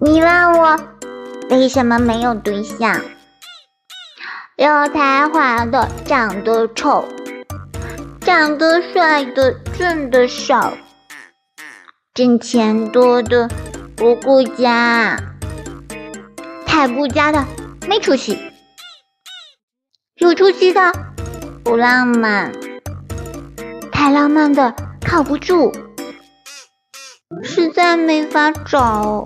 你问我为什么没有对象？有才华的长得丑，长得帅的挣得少，挣钱多的不顾家。太顾家的没出息，有出息的不浪漫，太浪漫的靠不住，实在没法找。